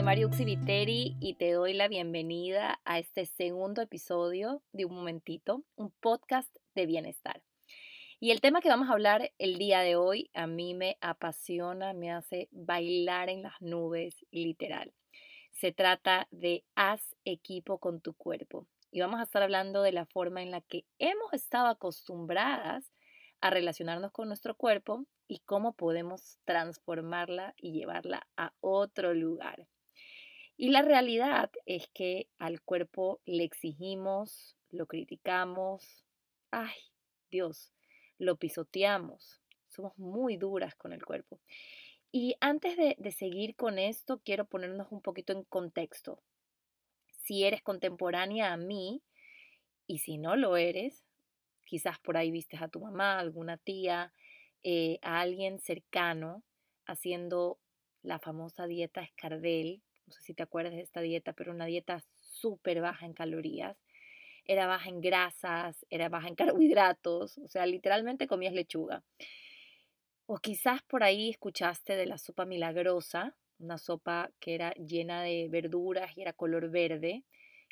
soy Mariuxi Viteri y te doy la bienvenida a este segundo episodio de Un Momentito, un podcast de bienestar. Y el tema que vamos a hablar el día de hoy a mí me apasiona, me hace bailar en las nubes, literal. Se trata de haz equipo con tu cuerpo. Y vamos a estar hablando de la forma en la que hemos estado acostumbradas a relacionarnos con nuestro cuerpo y cómo podemos transformarla y llevarla a otro lugar. Y la realidad es que al cuerpo le exigimos, lo criticamos, ay, Dios, lo pisoteamos, somos muy duras con el cuerpo. Y antes de, seguir con esto, quiero ponernos un poquito en contexto. Si eres contemporánea a mí, y si no lo eres, quizás por ahí vistes a tu mamá, alguna tía, eh, a alguien cercano haciendo la famosa dieta Escardel. No sé si te acuerdas de esta dieta, pero una dieta súper baja en calorías. Era baja en grasas, era baja en carbohidratos, o sea, literalmente comías lechuga. O quizás por ahí escuchaste de la sopa milagrosa, una sopa que era llena de verduras y era color verde,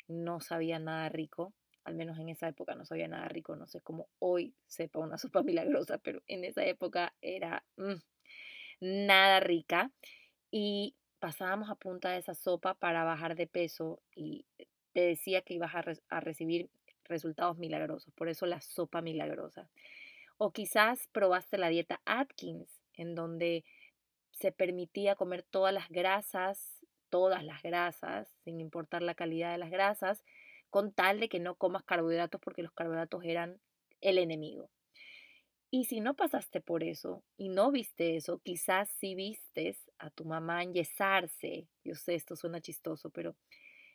no sabía nada rico al menos en esa época no sabía nada rico, no sé cómo hoy sepa una sopa milagrosa, pero en esa época era mm, nada rica y pasábamos a punta de esa sopa para bajar de peso y te decía que ibas a, a recibir resultados milagrosos, por eso la sopa milagrosa. O quizás probaste la dieta Atkins, en donde se permitía comer todas las grasas, todas las grasas, sin importar la calidad de las grasas, con tal de que no comas carbohidratos porque los carbohidratos eran el enemigo. Y si no pasaste por eso y no viste eso, quizás sí vistes a tu mamá enyesarse. Yo sé, esto suena chistoso, pero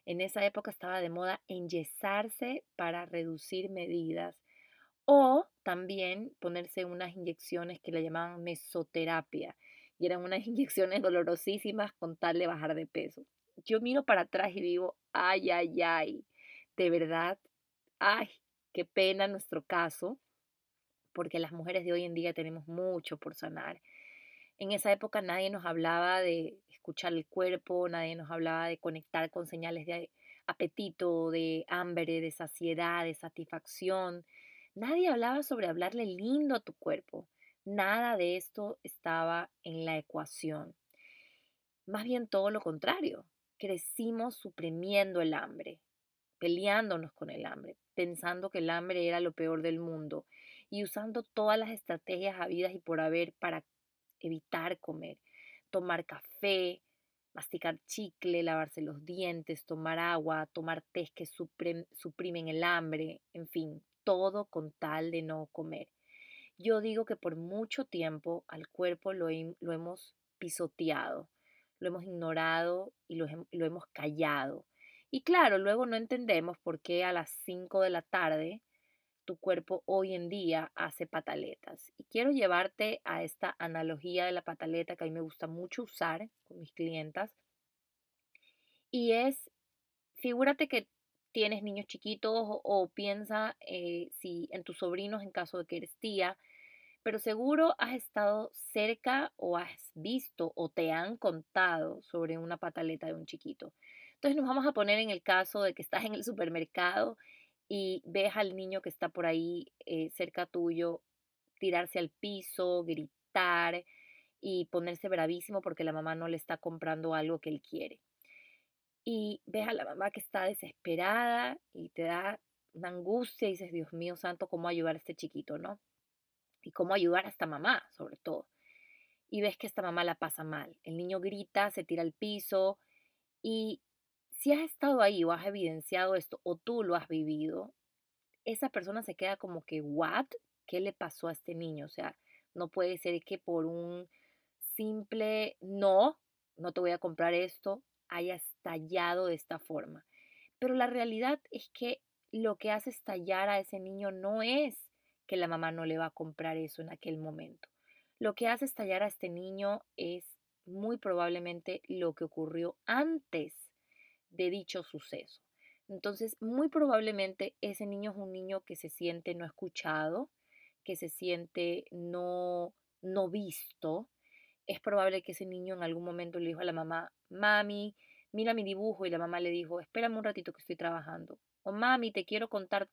en esa época estaba de moda enyesarse para reducir medidas o también ponerse unas inyecciones que le llamaban mesoterapia y eran unas inyecciones dolorosísimas con tal de bajar de peso. Yo miro para atrás y digo, ay, ay, ay, de verdad, ay, qué pena nuestro caso, porque las mujeres de hoy en día tenemos mucho por sanar. En esa época nadie nos hablaba de escuchar el cuerpo, nadie nos hablaba de conectar con señales de apetito, de hambre, de saciedad, de satisfacción. Nadie hablaba sobre hablarle lindo a tu cuerpo. Nada de esto estaba en la ecuación. Más bien todo lo contrario. Crecimos suprimiendo el hambre, peleándonos con el hambre, pensando que el hambre era lo peor del mundo y usando todas las estrategias habidas y por haber para evitar comer, tomar café, masticar chicle, lavarse los dientes, tomar agua, tomar té que suprimen el hambre, en fin, todo con tal de no comer. Yo digo que por mucho tiempo al cuerpo lo, lo hemos pisoteado, lo hemos ignorado y lo, lo hemos callado. Y claro, luego no entendemos por qué a las 5 de la tarde tu cuerpo hoy en día hace pataletas. Y quiero llevarte a esta analogía de la pataleta que a mí me gusta mucho usar con mis clientas. Y es, figúrate que tienes niños chiquitos o, piensa eh, si en tus sobrinos en caso de que eres tía, pero seguro has estado cerca o has visto o te han contado sobre una pataleta de un chiquito. Entonces nos vamos a poner en el caso de que estás en el supermercado y ves al niño que está por ahí eh, cerca tuyo tirarse al piso, gritar y ponerse bravísimo porque la mamá no le está comprando algo que él quiere. Y ves a la mamá que está desesperada y te da una angustia y dices, Dios mío santo, ¿cómo ayudar a este chiquito, no? Y cómo ayudar a esta mamá, sobre todo. Y ves que esta mamá la pasa mal. El niño grita, se tira al piso y si has estado ahí o has evidenciado esto o tú lo has vivido, esa persona se queda como que, ¿what? ¿Qué le pasó a este niño? O sea, no puede ser que por un simple no, no te voy a comprar esto, haya estallado de esta forma. Pero la realidad es que lo que hace estallar a ese niño no es que la mamá no le va a comprar eso en aquel momento. Lo que hace estallar a este niño es muy probablemente lo que ocurrió antes de dicho suceso. Entonces, muy probablemente ese niño es un niño que se siente no escuchado, que se siente no, no visto. Es probable que ese niño en algún momento le dijo a la mamá, mami, mira mi dibujo y la mamá le dijo, espérame un ratito que estoy trabajando. O mami, te quiero contar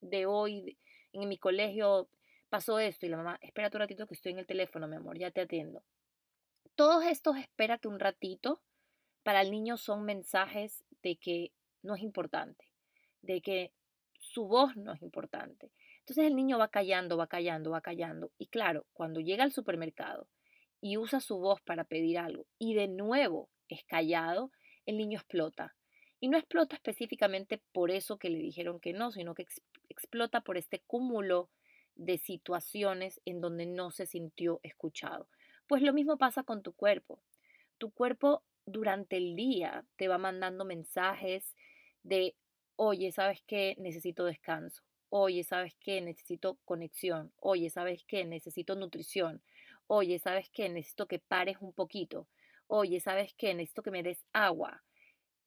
de hoy, en mi colegio pasó esto y la mamá, espérate un ratito que estoy en el teléfono, mi amor, ya te atiendo. Todos estos espérate un ratito para el niño son mensajes de que no es importante, de que su voz no es importante. Entonces el niño va callando, va callando, va callando. Y claro, cuando llega al supermercado y usa su voz para pedir algo y de nuevo es callado, el niño explota. Y no explota específicamente por eso que le dijeron que no, sino que explota por este cúmulo de situaciones en donde no se sintió escuchado. Pues lo mismo pasa con tu cuerpo. Tu cuerpo durante el día te va mandando mensajes de, oye, ¿sabes qué? Necesito descanso. Oye, ¿sabes qué? Necesito conexión. Oye, ¿sabes qué? Necesito nutrición. Oye, ¿sabes qué? Necesito que pares un poquito. Oye, ¿sabes qué? Necesito que me des agua.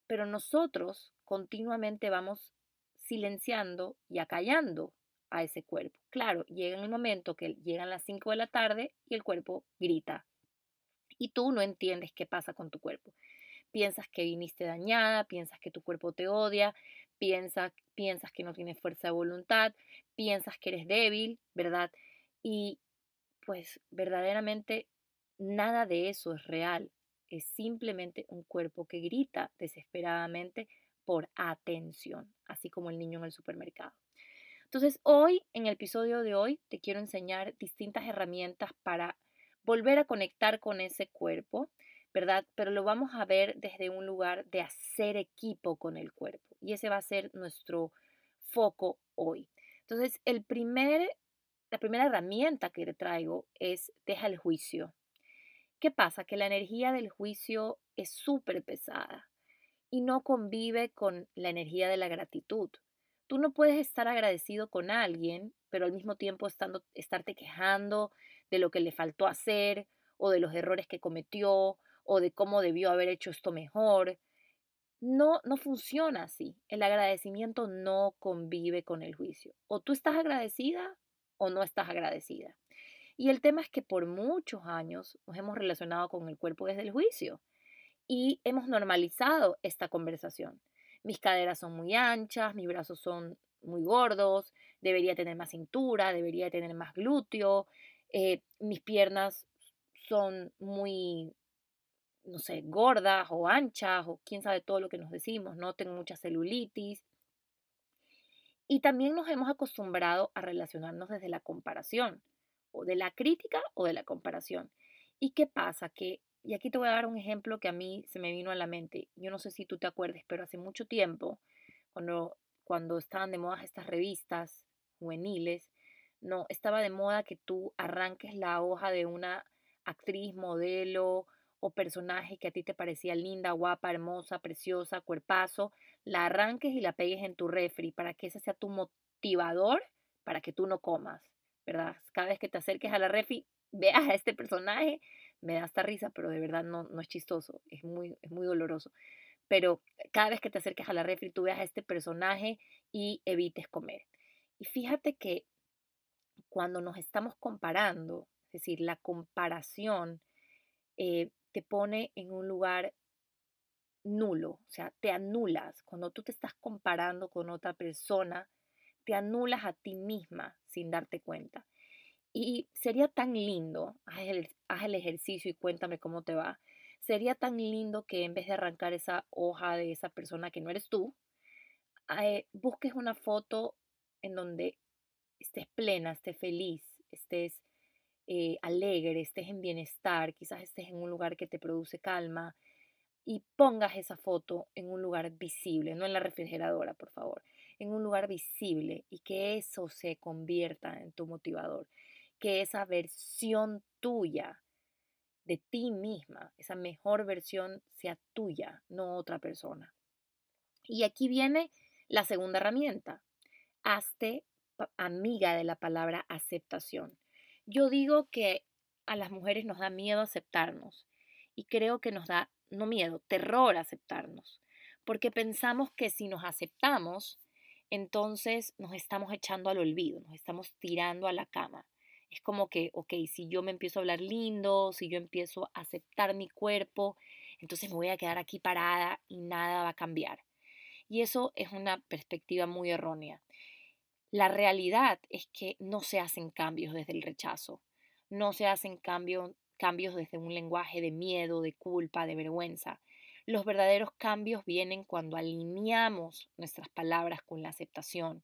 Pero nosotros continuamente vamos silenciando y acallando a ese cuerpo. Claro, llega el momento que llegan las 5 de la tarde y el cuerpo grita. Y tú no entiendes qué pasa con tu cuerpo. Piensas que viniste dañada, piensas que tu cuerpo te odia, piensas, piensas que no tienes fuerza de voluntad, piensas que eres débil, ¿verdad? Y pues verdaderamente nada de eso es real. Es simplemente un cuerpo que grita desesperadamente por atención, así como el niño en el supermercado. Entonces, hoy, en el episodio de hoy, te quiero enseñar distintas herramientas para volver a conectar con ese cuerpo, ¿verdad? Pero lo vamos a ver desde un lugar de hacer equipo con el cuerpo. Y ese va a ser nuestro foco hoy. Entonces, el primer, la primera herramienta que te traigo es deja el juicio. ¿Qué pasa? Que la energía del juicio es súper pesada y no convive con la energía de la gratitud. Tú no puedes estar agradecido con alguien, pero al mismo tiempo estando, estarte quejando de lo que le faltó hacer o de los errores que cometió o de cómo debió haber hecho esto mejor. No, no funciona así. El agradecimiento no convive con el juicio. O tú estás agradecida o no estás agradecida. Y el tema es que por muchos años nos hemos relacionado con el cuerpo desde el juicio y hemos normalizado esta conversación. Mis caderas son muy anchas, mis brazos son muy gordos, debería tener más cintura, debería tener más glúteo, eh, mis piernas son muy, no sé, gordas o anchas o quién sabe todo lo que nos decimos, ¿no? Tengo mucha celulitis. Y también nos hemos acostumbrado a relacionarnos desde la comparación, o de la crítica o de la comparación. ¿Y qué pasa? Que, y aquí te voy a dar un ejemplo que a mí se me vino a la mente. Yo no sé si tú te acuerdes, pero hace mucho tiempo, cuando, cuando estaban de moda estas revistas juveniles, no, estaba de moda que tú arranques la hoja de una actriz, modelo o personaje que a ti te parecía linda, guapa, hermosa, preciosa, cuerpazo, la arranques y la pegues en tu refri para que ese sea tu motivador para que tú no comas, ¿verdad? Cada vez que te acerques a la refri, veas a este personaje, me da hasta risa, pero de verdad no, no es chistoso, es muy, es muy doloroso. Pero cada vez que te acerques a la refri, tú veas a este personaje y evites comer. Y fíjate que cuando nos estamos comparando, es decir, la comparación eh, te pone en un lugar nulo, o sea, te anulas. Cuando tú te estás comparando con otra persona, te anulas a ti misma sin darte cuenta. Y sería tan lindo, haz el, ejercicio y cuéntame cómo te va. Sería tan lindo que en vez de arrancar esa hoja de esa persona que no eres tú, eh, busques una foto en donde estés plena, estés feliz, estés eh, alegre, estés en bienestar, quizás estés en un lugar que te produce calma y pongas esa foto en un lugar visible, no en la refrigeradora, por favor, en un lugar visible y que eso se convierta en tu motivador, que esa versión tuya de ti misma, esa mejor versión sea tuya, no otra persona. Y aquí viene la segunda herramienta. Hazte amiga de la palabra aceptación. Yo digo que a las mujeres nos da miedo aceptarnos y creo que nos da, no miedo, terror aceptarnos, porque pensamos que si nos aceptamos, entonces nos estamos echando al olvido, nos estamos tirando a la cama. Es como que, ok, si yo me empiezo a hablar lindo, si yo empiezo a aceptar mi cuerpo, entonces me voy a quedar aquí parada y nada va a cambiar. Y eso es una perspectiva muy errónea. La realidad es que no se hacen cambios desde el rechazo, no se hacen cambios desde un lenguaje de miedo, de culpa, de vergüenza. Los verdaderos cambios vienen cuando alineamos nuestras palabras con la aceptación.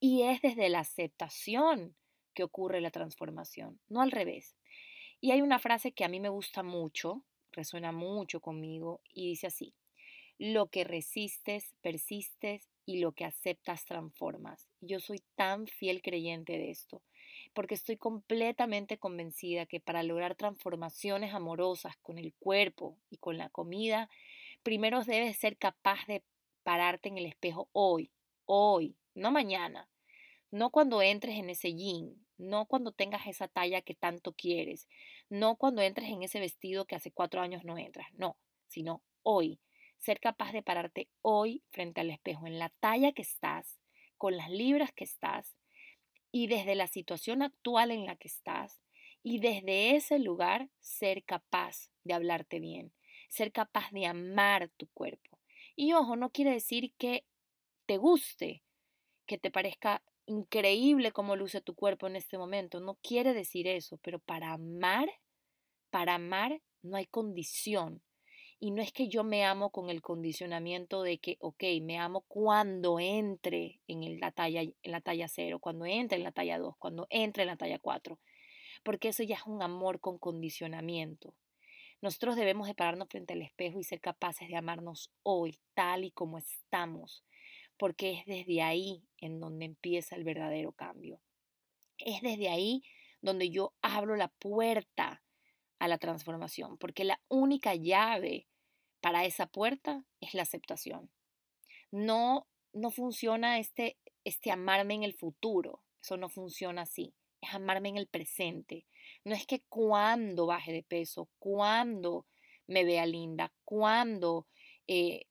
Y es desde la aceptación que ocurre la transformación, no al revés. Y hay una frase que a mí me gusta mucho, resuena mucho conmigo, y dice así, lo que resistes, persistes y lo que aceptas, transformas. Yo soy tan fiel creyente de esto, porque estoy completamente convencida que para lograr transformaciones amorosas con el cuerpo y con la comida, primero debes ser capaz de pararte en el espejo hoy, hoy, no mañana, no cuando entres en ese jean, no cuando tengas esa talla que tanto quieres, no cuando entres en ese vestido que hace cuatro años no entras, no, sino hoy. Ser capaz de pararte hoy frente al espejo, en la talla que estás, con las libras que estás, y desde la situación actual en la que estás, y desde ese lugar ser capaz de hablarte bien, ser capaz de amar tu cuerpo. Y ojo, no quiere decir que te guste, que te parezca increíble cómo luce tu cuerpo en este momento, no quiere decir eso, pero para amar, para amar no hay condición. Y no es que yo me amo con el condicionamiento de que, ok, me amo cuando entre en la talla, en la talla 0, cuando entre en la talla 2, cuando entre en la talla 4. Porque eso ya es un amor con condicionamiento. Nosotros debemos de pararnos frente al espejo y ser capaces de amarnos hoy, tal y como estamos, porque es desde ahí en donde empieza el verdadero cambio. Es desde ahí donde yo abro la puerta a la transformación, porque la única llave para esa puerta es la aceptación. No, no funciona este, este amarme en el futuro, eso no funciona así es amarme en el presente. No es que cuando baje de peso, cuando me vea linda, cuando, eh,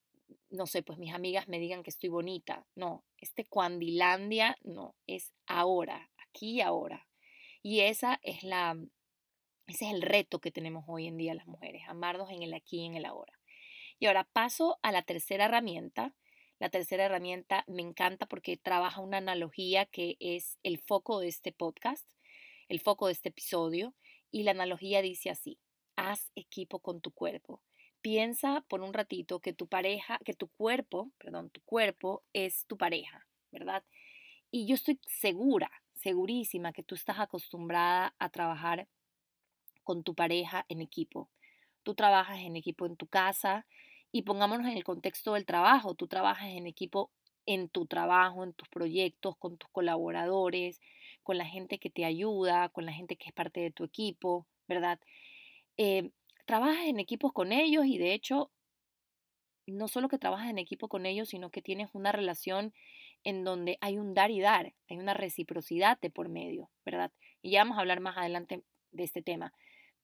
no sé, pues mis amigas me digan que estoy bonita. No, este cuandilandia no, es ahora, aquí y ahora. Y esa es la, ese es el reto que tenemos hoy en día las mujeres, amarnos en el aquí y en el ahora. Y ahora paso a la tercera herramienta, la tercera herramienta me encanta porque trabaja una analogía que es el foco de este podcast, el foco de este episodio, y la analogía dice así, haz equipo con tu cuerpo. Piensa por un ratito que tu pareja, que tu cuerpo, perdón, tu cuerpo es tu pareja, ¿verdad? Y yo estoy segura, segurísima que tú estás acostumbrada a trabajar con tu pareja en equipo. Tú trabajas en equipo en tu casa, y pongámonos en el contexto del trabajo. Tú trabajas en equipo en tu trabajo, en tus proyectos, con tus colaboradores, con la gente que te ayuda, con la gente que es parte de tu equipo, ¿verdad? Eh, trabajas en equipos con ellos y de hecho, no solo que trabajas en equipo con ellos, sino que tienes una relación en donde hay un dar y dar, hay una reciprocidad de por medio, ¿verdad? Y ya vamos a hablar más adelante de este tema,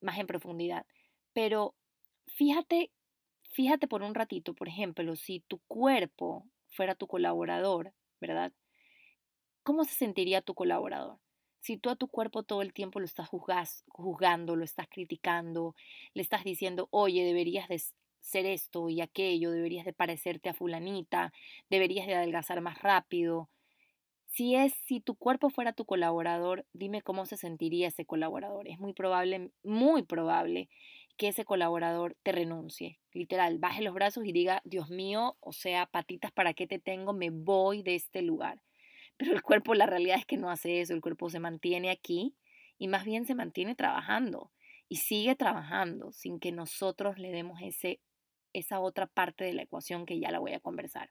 más en profundidad. Pero fíjate Fíjate por un ratito, por ejemplo, si tu cuerpo fuera tu colaborador, ¿verdad? ¿Cómo se sentiría tu colaborador? Si tú a tu cuerpo todo el tiempo lo estás juzgando, lo estás criticando, le estás diciendo, oye, deberías de ser esto y aquello, deberías de parecerte a fulanita, deberías de adelgazar más rápido. Si es, si tu cuerpo fuera tu colaborador, dime cómo se sentiría ese colaborador. Es muy probable, muy probable que ese colaborador te renuncie. Literal, baje los brazos y diga, Dios mío, o sea, patitas, ¿para qué te tengo? Me voy de este lugar. Pero el cuerpo, la realidad es que no hace eso, el cuerpo se mantiene aquí y más bien se mantiene trabajando y sigue trabajando sin que nosotros le demos ese, esa otra parte de la ecuación que ya la voy a conversar.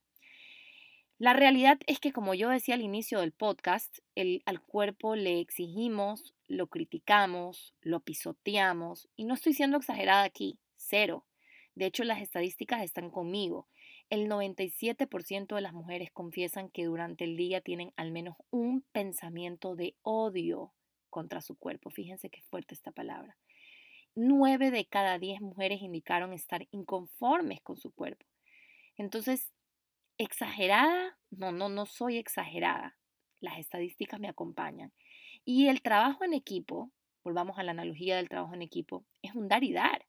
La realidad es que, como yo decía al inicio del podcast, al cuerpo le exigimos, lo criticamos, lo pisoteamos, y no estoy siendo exagerada aquí, cero. De hecho, las estadísticas están conmigo. El 97% de las mujeres confiesan que durante el día tienen al menos un pensamiento de odio contra su cuerpo. Fíjense qué fuerte esta palabra. Nueve de cada diez mujeres indicaron estar inconformes con su cuerpo. Entonces, ¿Exagerada? No, no, no soy exagerada. Las estadísticas me acompañan. Y el trabajo en equipo, volvamos a la analogía del trabajo en equipo, es un dar y dar.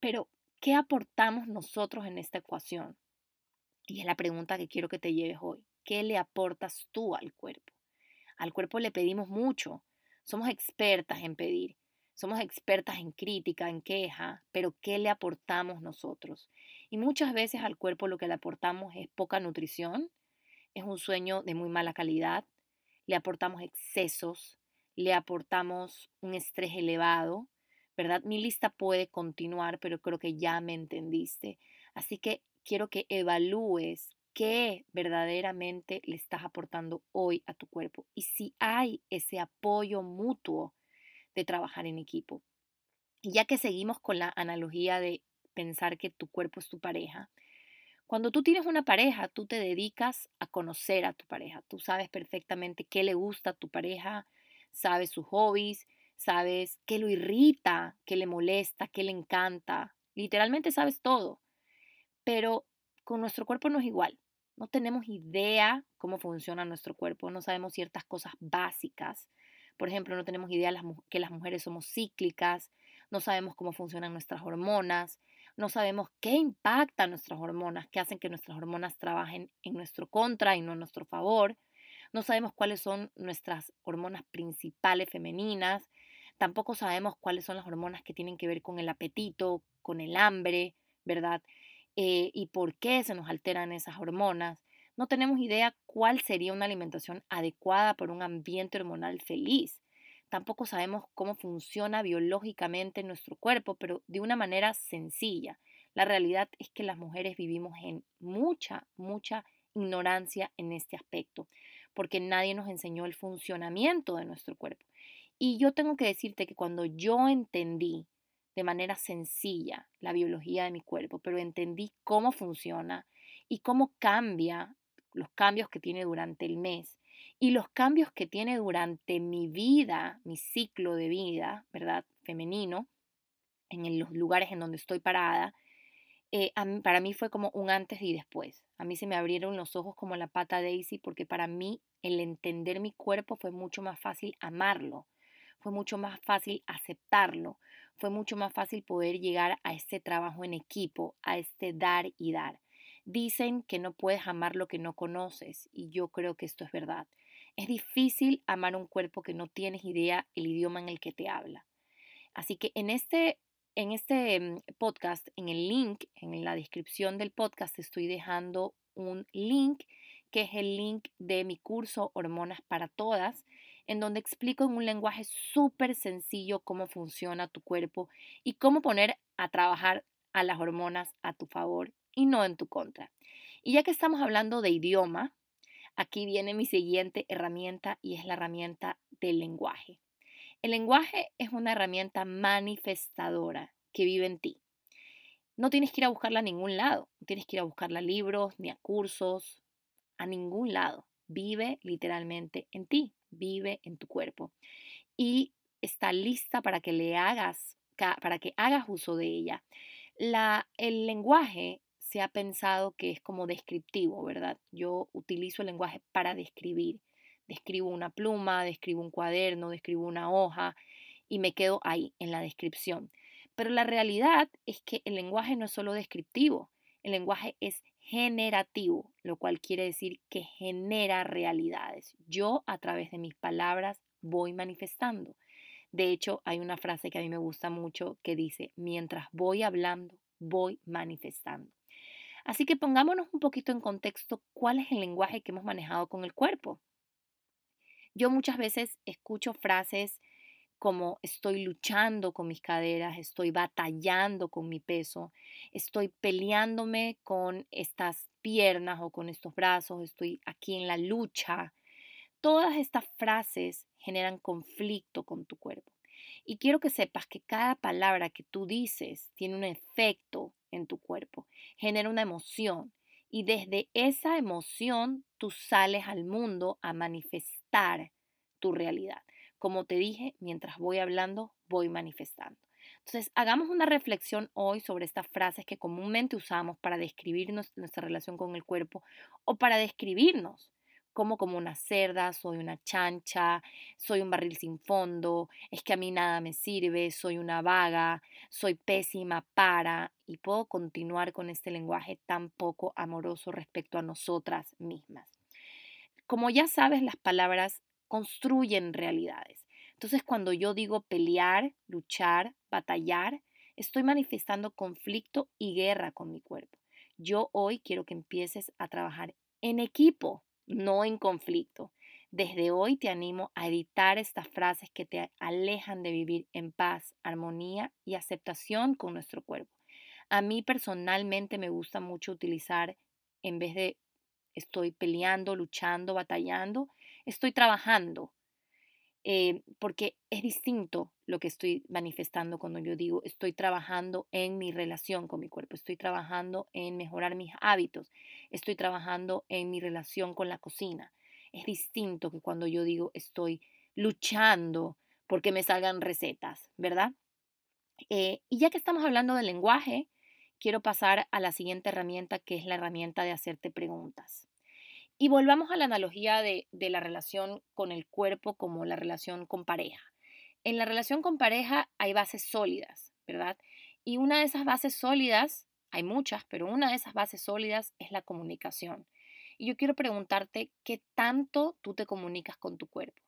Pero ¿qué aportamos nosotros en esta ecuación? Y es la pregunta que quiero que te lleves hoy. ¿Qué le aportas tú al cuerpo? Al cuerpo le pedimos mucho. Somos expertas en pedir. Somos expertas en crítica, en queja, pero ¿qué le aportamos nosotros? Muchas veces al cuerpo lo que le aportamos es poca nutrición, es un sueño de muy mala calidad, le aportamos excesos, le aportamos un estrés elevado, ¿verdad? Mi lista puede continuar, pero creo que ya me entendiste. Así que quiero que evalúes qué verdaderamente le estás aportando hoy a tu cuerpo y si hay ese apoyo mutuo de trabajar en equipo. Y ya que seguimos con la analogía de pensar que tu cuerpo es tu pareja, cuando tú tienes una pareja, tú te dedicas a conocer a tu pareja. Tú sabes perfectamente qué le gusta a tu pareja, sabes sus hobbies, sabes qué lo irrita, qué le molesta, qué le encanta. Literalmente sabes todo. Pero con nuestro cuerpo no es igual. No tenemos idea cómo funciona nuestro cuerpo, no sabemos ciertas cosas básicas. Por ejemplo, no tenemos idea que las mujeres somos cíclicas, no sabemos cómo funcionan nuestras hormonas, no sabemos qué impacta nuestras hormonas, qué hacen que nuestras hormonas trabajen en nuestro contra y no en nuestro favor. No sabemos cuáles son nuestras hormonas principales femeninas. Tampoco sabemos cuáles son las hormonas que tienen que ver con el apetito, con el hambre, ¿verdad? Eh, y por qué se nos alteran esas hormonas. No tenemos idea cuál sería una alimentación adecuada para un ambiente hormonal feliz. Tampoco sabemos cómo funciona biológicamente nuestro cuerpo, pero de una manera sencilla. La realidad es que las mujeres vivimos en mucha, mucha ignorancia en este aspecto, porque nadie nos enseñó el funcionamiento de nuestro cuerpo. Y yo tengo que decirte que cuando yo entendí de manera sencilla la biología de mi cuerpo, pero entendí cómo funciona y cómo cambia los cambios que tiene durante el mes y los cambios que tiene durante mi vida, mi ciclo de vida, ¿verdad? Femenino, en los lugares en donde estoy parada, eh, para mí fue como un antes y después. A mí se me abrieron los ojos como la pata Daisy porque para mí el entender mi cuerpo fue mucho más fácil amarlo, fue mucho más fácil aceptarlo, fue mucho más fácil poder llegar a este trabajo en equipo, a este dar y dar. Dicen que no puedes amar lo que no conoces y yo creo que esto es verdad. Es difícil amar un cuerpo que no tienes idea el idioma en el que te habla. Así que en este, en este mm, podcast, en el link, en la descripción del podcast, estoy dejando un link que es el link de mi curso Hormonas para Todas, en donde explico en un lenguaje súper sencillo cómo funciona tu cuerpo y cómo poner a trabajar a las hormonas a tu favor y no en tu contra. Y ya que estamos hablando de idioma, Aquí viene mi siguiente herramienta y es la herramienta del lenguaje. El lenguaje es una herramienta manifestadora que vive en ti. No tienes que ir a buscarla a ningún lado, no tienes que ir a buscarla a libros ni a cursos, a ningún lado. Vive literalmente en ti, vive en tu cuerpo y está lista para que le hagas, para que hagas uso de ella. La, el lenguaje se ha pensado que es como descriptivo, ¿verdad? Yo utilizo el lenguaje para describir. Describo una pluma, describo un cuaderno, describo una hoja y me quedo ahí en la descripción. Pero la realidad es que el lenguaje no es solo descriptivo, el lenguaje es generativo, lo cual quiere decir que genera realidades. Yo a través de mis palabras voy manifestando. De hecho, hay una frase que a mí me gusta mucho que dice, mientras voy hablando, voy manifestando. Así que pongámonos un poquito en contexto cuál es el lenguaje que hemos manejado con el cuerpo. Yo muchas veces escucho frases como estoy luchando con mis caderas, estoy batallando con mi peso, estoy peleándome con estas piernas o con estos brazos, estoy aquí en la lucha. Todas estas frases generan conflicto con tu cuerpo. Y quiero que sepas que cada palabra que tú dices tiene un efecto en tu cuerpo, genera una emoción y desde esa emoción tú sales al mundo a manifestar tu realidad. Como te dije, mientras voy hablando, voy manifestando. Entonces, hagamos una reflexión hoy sobre estas frases que comúnmente usamos para describir nuestra relación con el cuerpo o para describirnos. Como como una cerda, soy una chancha, soy un barril sin fondo, es que a mí nada me sirve, soy una vaga, soy pésima para, y puedo continuar con este lenguaje tan poco amoroso respecto a nosotras mismas. Como ya sabes, las palabras construyen realidades. Entonces, cuando yo digo pelear, luchar, batallar, estoy manifestando conflicto y guerra con mi cuerpo. Yo hoy quiero que empieces a trabajar en equipo no en conflicto. Desde hoy te animo a editar estas frases que te alejan de vivir en paz, armonía y aceptación con nuestro cuerpo. A mí personalmente me gusta mucho utilizar, en vez de estoy peleando, luchando, batallando, estoy trabajando, eh, porque es distinto lo que estoy manifestando cuando yo digo estoy trabajando en mi relación con mi cuerpo, estoy trabajando en mejorar mis hábitos, estoy trabajando en mi relación con la cocina. Es distinto que cuando yo digo estoy luchando porque me salgan recetas, ¿verdad? Eh, y ya que estamos hablando del lenguaje, quiero pasar a la siguiente herramienta que es la herramienta de hacerte preguntas. Y volvamos a la analogía de, la relación con el cuerpo como la relación con pareja. En la relación con pareja hay bases sólidas, ¿verdad? Y una de esas bases sólidas, hay muchas, pero una de esas bases sólidas es la comunicación. Y yo quiero preguntarte qué tanto tú te comunicas con tu cuerpo,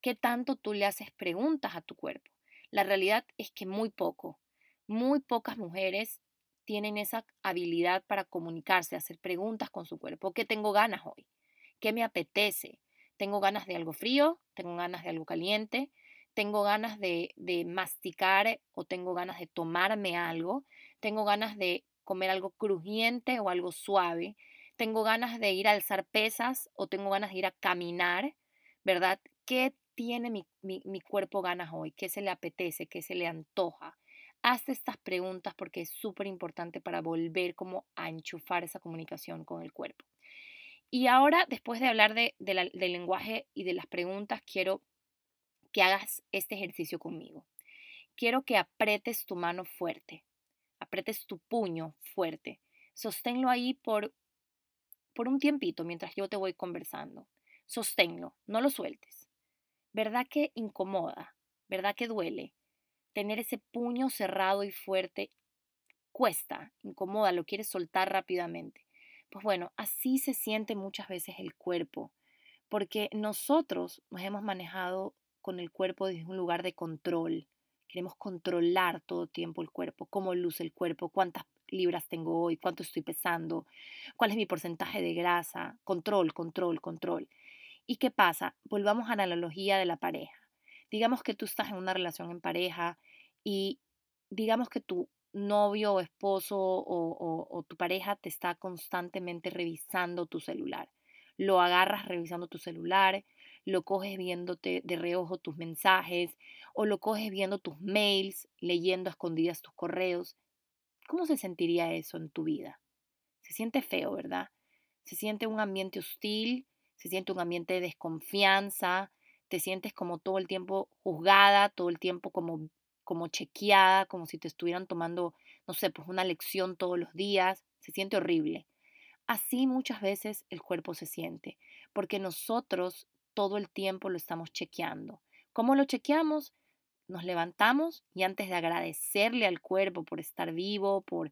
qué tanto tú le haces preguntas a tu cuerpo. La realidad es que muy poco, muy pocas mujeres tienen esa habilidad para comunicarse, hacer preguntas con su cuerpo. ¿Qué tengo ganas hoy? ¿Qué me apetece? ¿Tengo ganas de algo frío? ¿Tengo ganas de algo caliente? ¿Tengo ganas de, masticar o tengo ganas de tomarme algo? ¿Tengo ganas de comer algo crujiente o algo suave? ¿Tengo ganas de ir a alzar pesas o tengo ganas de ir a caminar? ¿Verdad? ¿Qué tiene mi, mi cuerpo ganas hoy? ¿Qué se le apetece? ¿Qué se le antoja? Hazte estas preguntas porque es súper importante para volver como a enchufar esa comunicación con el cuerpo. Y ahora, después de hablar de, del lenguaje y de las preguntas, quiero que hagas este ejercicio conmigo. Quiero que apretes tu mano fuerte, apretes tu puño fuerte. Sosténlo ahí por, por un tiempito mientras yo te voy conversando. Sosténlo, no lo sueltes. ¿Verdad que incomoda? ¿Verdad que duele? Tener ese puño cerrado y fuerte cuesta, incomoda, lo quieres soltar rápidamente. Pues bueno, así se siente muchas veces el cuerpo, porque nosotros nos hemos manejado con el cuerpo desde un lugar de control. Queremos controlar todo tiempo el cuerpo, cómo luce el cuerpo, cuántas libras tengo hoy, cuánto estoy pesando, cuál es mi porcentaje de grasa, control, control, control. ¿Y qué pasa? Volvamos a la analogía de la pareja. Digamos que tú estás en una relación en pareja y digamos que tu novio o esposo o, tu pareja te está constantemente revisando tu celular. Lo agarras revisando tu celular, lo coges viéndote de reojo tus mensajes o lo coges viendo tus mails, leyendo a escondidas tus correos. ¿Cómo se sentiría eso en tu vida? Se siente feo, ¿verdad? Se siente un ambiente hostil, se siente un ambiente de desconfianza, te sientes como todo el tiempo juzgada, todo el tiempo como como chequeada, como si te estuvieran tomando, no sé, pues una lección todos los días, se siente horrible. Así muchas veces el cuerpo se siente, porque nosotros todo el tiempo lo estamos chequeando. ¿Cómo lo chequeamos? Nos levantamos y antes de agradecerle al cuerpo por estar vivo, por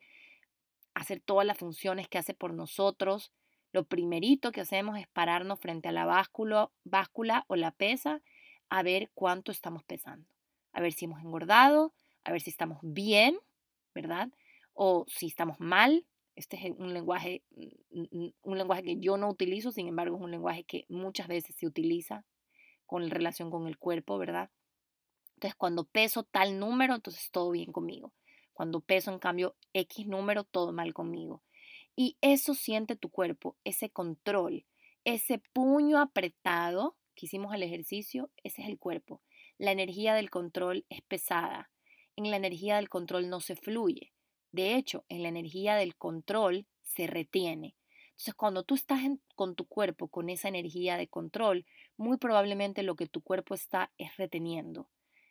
hacer todas las funciones que hace por nosotros, lo primerito que hacemos es pararnos frente a la báscula, o la pesa a ver cuánto estamos pesando a ver si hemos engordado, a ver si estamos bien, ¿verdad? O si estamos mal. Este es un lenguaje, un lenguaje que yo no utilizo, sin embargo, es un lenguaje que muchas veces se utiliza con relación con el cuerpo, ¿verdad? Entonces, cuando peso tal número, entonces todo bien conmigo. Cuando peso, en cambio, X número, todo mal conmigo. Y eso siente tu cuerpo, ese control, ese puño apretado que hicimos el ejercicio, ese es el cuerpo. La energía del control es pesada. En la energía del control no se fluye. De hecho, en la energía del control se retiene. Entonces, cuando tú estás con tu cuerpo, con esa energía de control, muy probablemente lo que tu cuerpo está es reteniendo.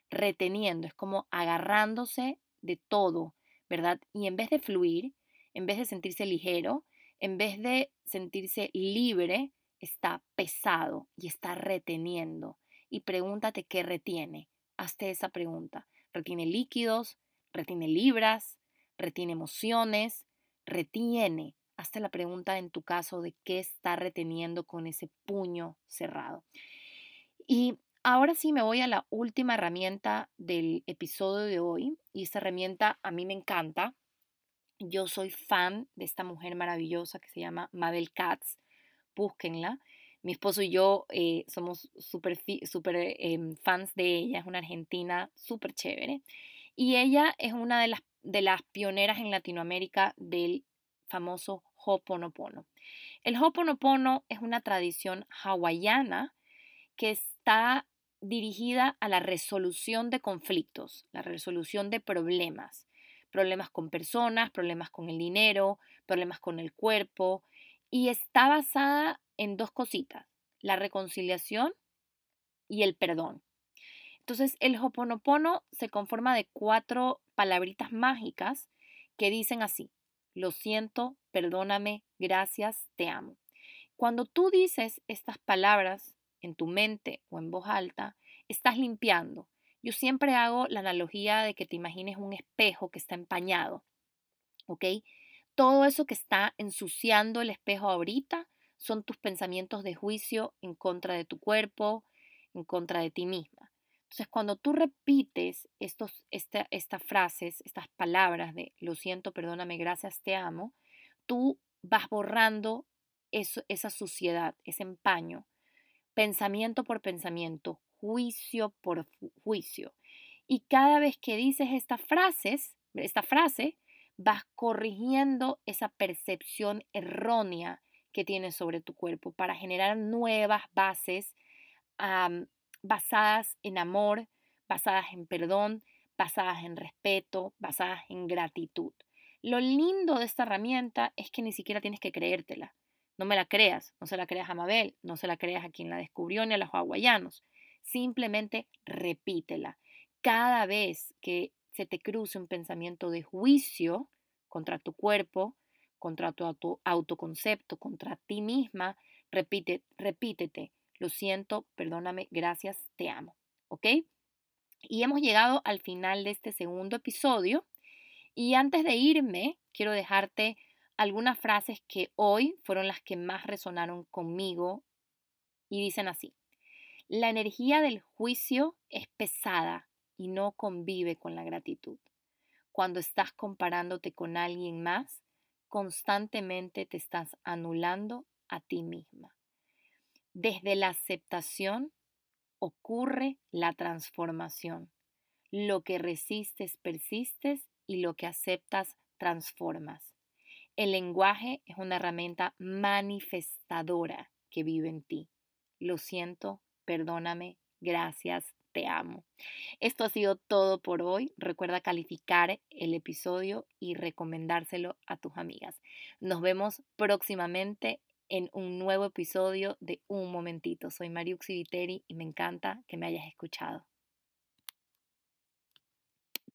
Reteniendo, es como agarrándose de todo, ¿verdad? Y en vez de fluir, en vez de sentirse ligero, en vez de sentirse libre, está pesado y está reteniendo. Y pregúntate qué retiene. Hazte esa pregunta. ¿Retiene líquidos? ¿Retiene libras? ¿Retiene emociones? ¿Retiene? Hazte la pregunta en tu caso de qué está reteniendo con ese puño cerrado. Y ahora sí me voy a la última herramienta del episodio de hoy. Y esta herramienta a mí me encanta. Yo soy fan de esta mujer maravillosa que se llama Mabel Katz búsquenla. Mi esposo y yo eh, somos súper super, em, fans de ella, es una argentina súper chévere. Y ella es una de las, de las pioneras en Latinoamérica del famoso Hoponopono. El Hoponopono es una tradición hawaiana que está dirigida a la resolución de conflictos, la resolución de problemas, problemas con personas, problemas con el dinero, problemas con el cuerpo, y está basada en dos cositas, la reconciliación y el perdón. Entonces, el Hoponopono se conforma de cuatro palabritas mágicas que dicen así: Lo siento, perdóname, gracias, te amo. Cuando tú dices estas palabras en tu mente o en voz alta, estás limpiando. Yo siempre hago la analogía de que te imagines un espejo que está empañado. ¿Ok? Todo eso que está ensuciando el espejo ahorita son tus pensamientos de juicio en contra de tu cuerpo, en contra de ti misma. Entonces, cuando tú repites estos, estas frases, estas palabras de lo siento, perdóname, gracias, te amo, tú vas borrando esa suciedad, ese empaño, pensamiento por pensamiento, juicio por juicio. Y cada vez que dices estas frases, esta frase, vas corrigiendo esa percepción errónea que tienes sobre tu cuerpo para generar nuevas bases basadas en amor, basadas en perdón, basadas en respeto, basadas en gratitud. Lo lindo de esta herramienta es que ni siquiera tienes que creértela. No me la creas, no se la creas a Mabel, no se la creas a quien la descubrió ni a los hawaianos. Simplemente repítela. Cada vez que se te cruce un pensamiento de juicio contra tu cuerpo, contra tu autoconcepto, contra ti misma, repite, repítete, lo siento, perdóname, gracias, te amo. ¿Ok? Y hemos llegado al final de este segundo episodio. Y antes de irme, quiero dejarte algunas frases que hoy fueron las que más resonaron conmigo y dicen así. La energía del juicio es pesada y no convive con la gratitud. Cuando estás comparándote con alguien más, constantemente te estás anulando a ti misma. Desde la aceptación ocurre la transformación. Lo que resistes persistes y lo que aceptas transformas. El lenguaje es una herramienta manifestadora que vive en ti. Lo siento, perdóname, gracias, te amo. Esto ha sido todo por hoy. Recuerda calificar el episodio y recomendárselo a tus amigas. Nos vemos próximamente en un nuevo episodio de Un Momentito. Soy Mariuxi Viteri y me encanta que me hayas escuchado.